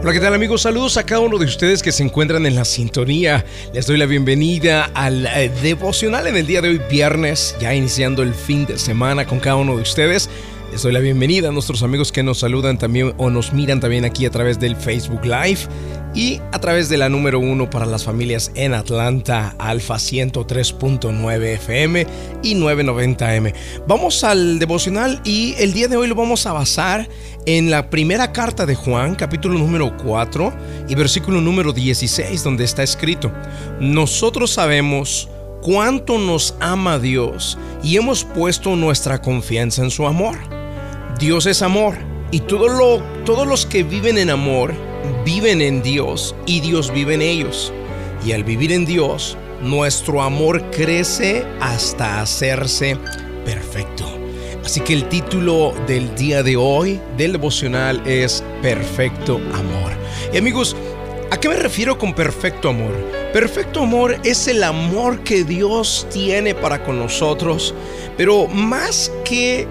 Hola, ¿qué tal amigos? Saludos a cada uno de ustedes que se encuentran en la sintonía. Les doy la bienvenida al eh, devocional en el día de hoy, viernes, ya iniciando el fin de semana con cada uno de ustedes. Les doy la bienvenida a nuestros amigos que nos saludan también o nos miran también aquí a través del Facebook Live y a través de la número uno para las familias en Atlanta, Alfa 103.9 FM y 990M. Vamos al devocional y el día de hoy lo vamos a basar en la primera carta de Juan, capítulo número 4 y versículo número 16, donde está escrito, nosotros sabemos cuánto nos ama Dios y hemos puesto nuestra confianza en su amor. Dios es amor y todos los que viven en amor viven en Dios y Dios vive en ellos. Y al vivir en Dios, nuestro amor crece hasta hacerse perfecto. Así que el título del día de hoy del devocional es Perfecto Amor. Y amigos, ¿a qué me refiero con perfecto amor? Perfecto amor es el amor que Dios tiene para con nosotros, pero más que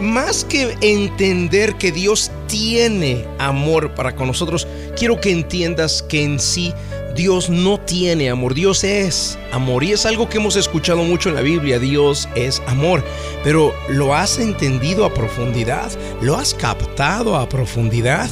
más que entender que Dios tiene amor para con nosotros, quiero que entiendas que en sí Dios no tiene amor, Dios es amor. Y es algo que hemos escuchado mucho en la Biblia, Dios es amor. Pero ¿lo has entendido a profundidad? ¿Lo has captado a profundidad?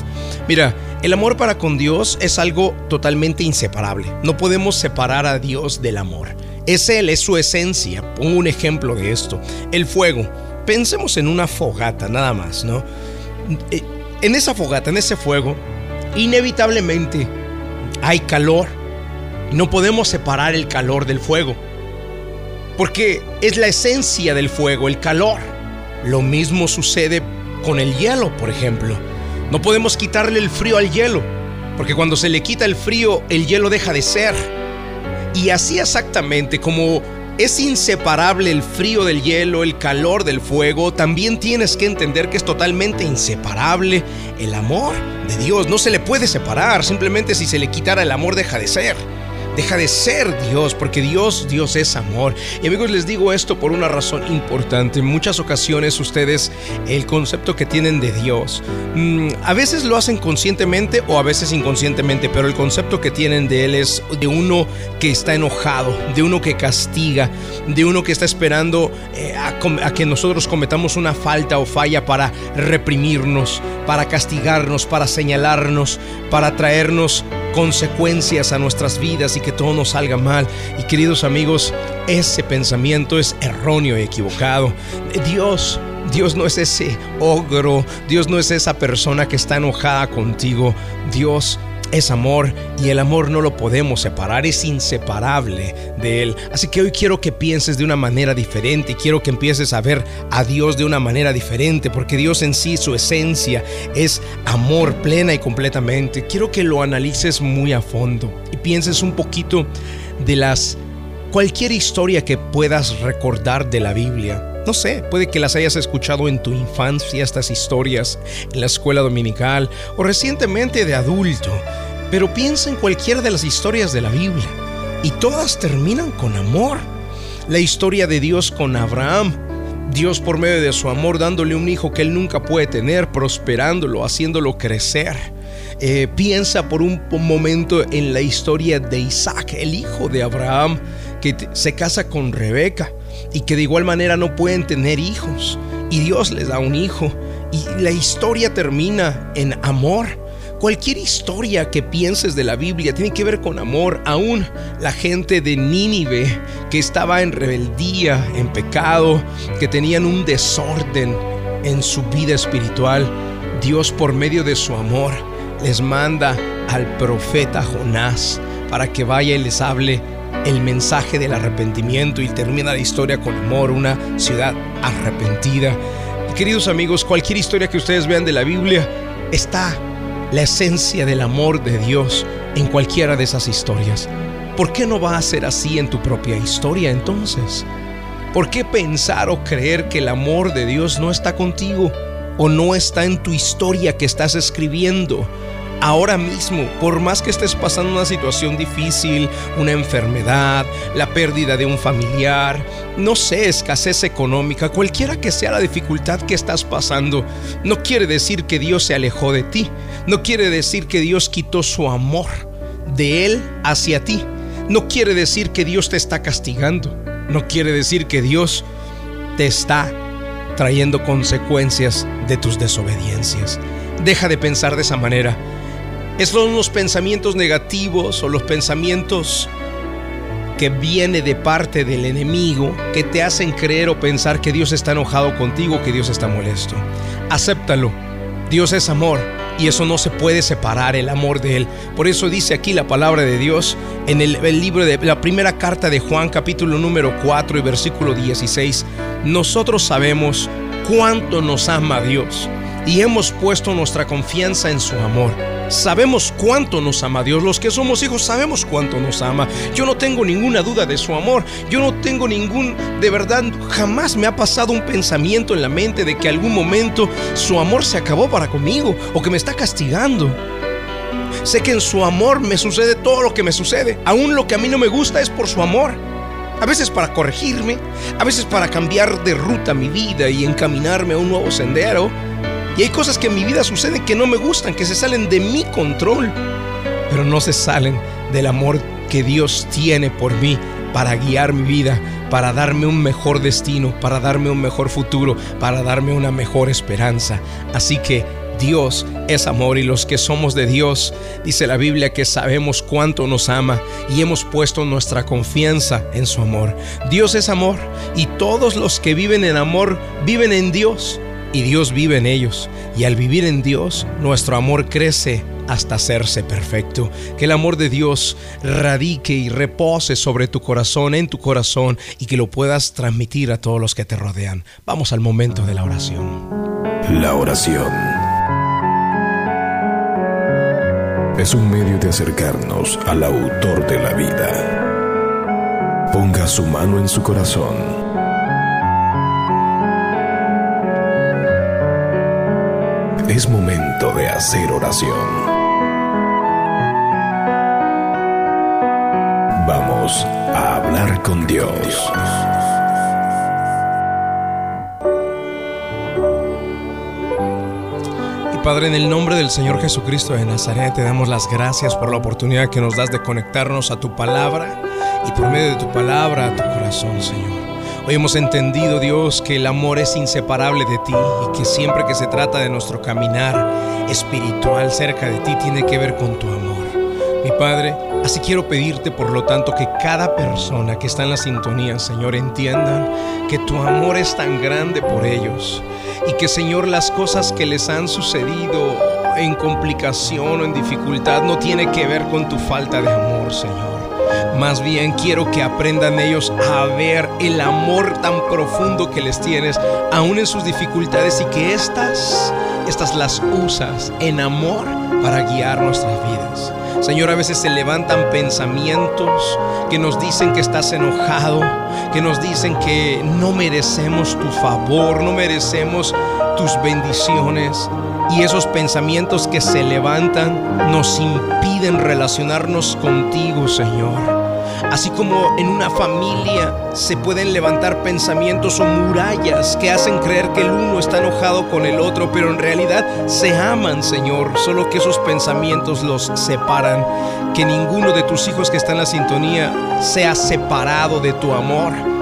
Mira, el amor para con Dios es algo totalmente inseparable. No podemos separar a Dios del amor. Es Él, es su esencia. Pongo un ejemplo de esto. El fuego. Pensemos en una fogata, nada más, ¿no? Eh, en esa fogata, en ese fuego, inevitablemente hay calor. No podemos separar el calor del fuego. Porque es la esencia del fuego, el calor. Lo mismo sucede con el hielo, por ejemplo. No podemos quitarle el frío al hielo. Porque cuando se le quita el frío, el hielo deja de ser. Y así exactamente como es inseparable el frío del hielo, el calor del fuego. También tienes que entender que es totalmente inseparable el amor de Dios. No se le puede separar. Simplemente si se le quitara el amor deja de ser deja de ser Dios, porque Dios, Dios es amor. Y amigos, les digo esto por una razón importante. En muchas ocasiones ustedes, el concepto que tienen de Dios, mm, a veces lo hacen conscientemente o a veces inconscientemente, pero el concepto que tienen de Él es de uno que está enojado, de uno que castiga, de uno que está esperando eh, a, a que nosotros cometamos una falta o falla para reprimirnos, para castigarnos, para señalarnos, para traernos consecuencias a nuestras vidas y que todo nos salga mal. Y queridos amigos, ese pensamiento es erróneo y equivocado. Dios Dios no es ese ogro, Dios no es esa persona que está enojada contigo. Dios es amor y el amor no lo podemos separar, es inseparable de él. Así que hoy quiero que pienses de una manera diferente y quiero que empieces a ver a Dios de una manera diferente, porque Dios en sí, su esencia, es amor plena y completamente. Quiero que lo analices muy a fondo y pienses un poquito de las cualquier historia que puedas recordar de la Biblia. No sé, puede que las hayas escuchado en tu infancia, estas historias, en la escuela dominical o recientemente de adulto. Pero piensa en cualquiera de las historias de la Biblia y todas terminan con amor. La historia de Dios con Abraham, Dios por medio de su amor dándole un hijo que él nunca puede tener, prosperándolo, haciéndolo crecer. Eh, piensa por un momento en la historia de Isaac, el hijo de Abraham, que se casa con Rebeca y que de igual manera no pueden tener hijos. Y Dios les da un hijo. Y la historia termina en amor. Cualquier historia que pienses de la Biblia tiene que ver con amor. Aún la gente de Nínive que estaba en rebeldía, en pecado, que tenían un desorden en su vida espiritual, Dios por medio de su amor les manda al profeta Jonás para que vaya y les hable el mensaje del arrepentimiento y termina la historia con amor, una ciudad arrepentida. queridos amigos, cualquier historia que ustedes vean de la Biblia está la esencia del amor de Dios en cualquiera de esas historias. ¿Por qué no va a ser así en tu propia historia entonces? ¿Por qué pensar o creer que el amor de Dios no está contigo o no está en tu historia que estás escribiendo? Ahora mismo, por más que estés pasando una situación difícil, una enfermedad, la pérdida de un familiar, no sé, escasez económica, cualquiera que sea la dificultad que estás pasando, no quiere decir que Dios se alejó de ti, no quiere decir que Dios quitó su amor de Él hacia ti, no quiere decir que Dios te está castigando, no quiere decir que Dios te está trayendo consecuencias de tus desobediencias. Deja de pensar de esa manera. Son los pensamientos negativos o los pensamientos que viene de parte del enemigo que te hacen creer o pensar que Dios está enojado contigo, que Dios está molesto. Acéptalo. Dios es amor y eso no se puede separar el amor de Él. Por eso dice aquí la palabra de Dios en el, el, libro de la primera carta de Juan capítulo número 4 y versículo 16. Nosotros sabemos cuánto nos ama Dios y hemos puesto nuestra confianza en su amor. Sabemos cuánto nos ama Dios. Los que somos hijos sabemos cuánto nos ama. Yo no tengo ninguna duda de su amor. Yo no tengo ningún, de verdad, jamás me ha pasado un pensamiento en la mente de que algún momento su amor se acabó para conmigo o que me está castigando. Sé que en su amor me sucede todo lo que me sucede. Aún lo que a mí no me gusta es por su amor. A veces para corregirme, a veces para cambiar de ruta mi vida y encaminarme a un nuevo sendero. Y hay cosas que en mi vida suceden que no me gustan, que se salen de mi control, pero no se salen del amor que Dios tiene por mí para guiar mi vida, para darme un mejor destino, para darme un mejor futuro, para darme una mejor esperanza. Así que Dios es amor y los que somos de Dios, dice la Biblia que sabemos cuánto nos ama y hemos puesto nuestra confianza en su amor. Dios es amor y todos los que viven en amor viven en Dios y Dios vive en ellos. Y al vivir en Dios, nuestro amor crece hasta hacerse perfecto. Que el amor de Dios radique y repose sobre tu corazón, en tu corazón, y que lo puedas transmitir a todos los que te rodean. Vamos al momento de la oración. La oración es un medio de acercarnos al autor de la vida. Ponga su mano en su corazón Es momento de hacer oración. Vamos a hablar con Dios. Y Padre, en el nombre del Señor Jesucristo de Nazaret, te damos las gracias por la oportunidad que nos das de conectarnos a tu palabra y por medio de tu palabra a tu corazón, Señor. Hoy hemos entendido, Dios, que el amor es inseparable de ti y que siempre que se trata de nuestro caminar espiritual cerca de ti tiene que ver con tu amor. Mi Padre, así quiero pedirte por lo tanto que cada persona que está en la sintonía, Señor, entiendan que tu amor es tan grande por ellos y que, Señor, las cosas que les han sucedido en complicación o en dificultad no tiene que ver con tu falta de amor, Señor más bien quiero que aprendan ellos a ver el amor tan profundo que les tienes, aún en sus dificultades, y que estas, estas las usas en amor para guiar nuestras vidas. Señor, a veces se levantan pensamientos que nos dicen que estás enojado, que nos dicen que no merecemos tu favor, no merecemos tus bendiciones. Y esos pensamientos que se levantan nos impiden relacionarnos contigo, Señor. Así como en una familia se pueden levantar pensamientos o murallas que hacen creer que el uno está enojado con el otro, pero en realidad se aman, Señor, solo que esos pensamientos los separan. Que ninguno de tus hijos que está en la sintonía sea separado de tu amor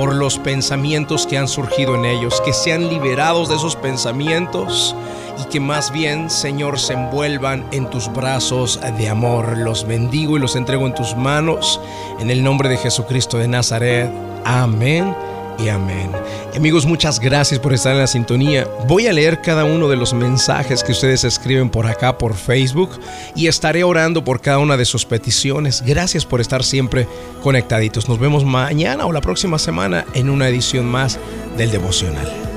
por los pensamientos que han surgido en ellos, que sean liberados de esos pensamientos y que más bien, Señor, se envuelvan en tus brazos de amor. Los bendigo y los entrego en tus manos. En el nombre de Jesucristo de Nazaret. Amén y amén. Amigos, muchas gracias por estar en la sintonía. Voy a leer cada uno de los mensajes que ustedes escriben por acá, por Facebook, y estaré orando por cada una de sus peticiones. Gracias por estar siempre conectaditos. Nos vemos mañana o la próxima semana en una edición más del devocional.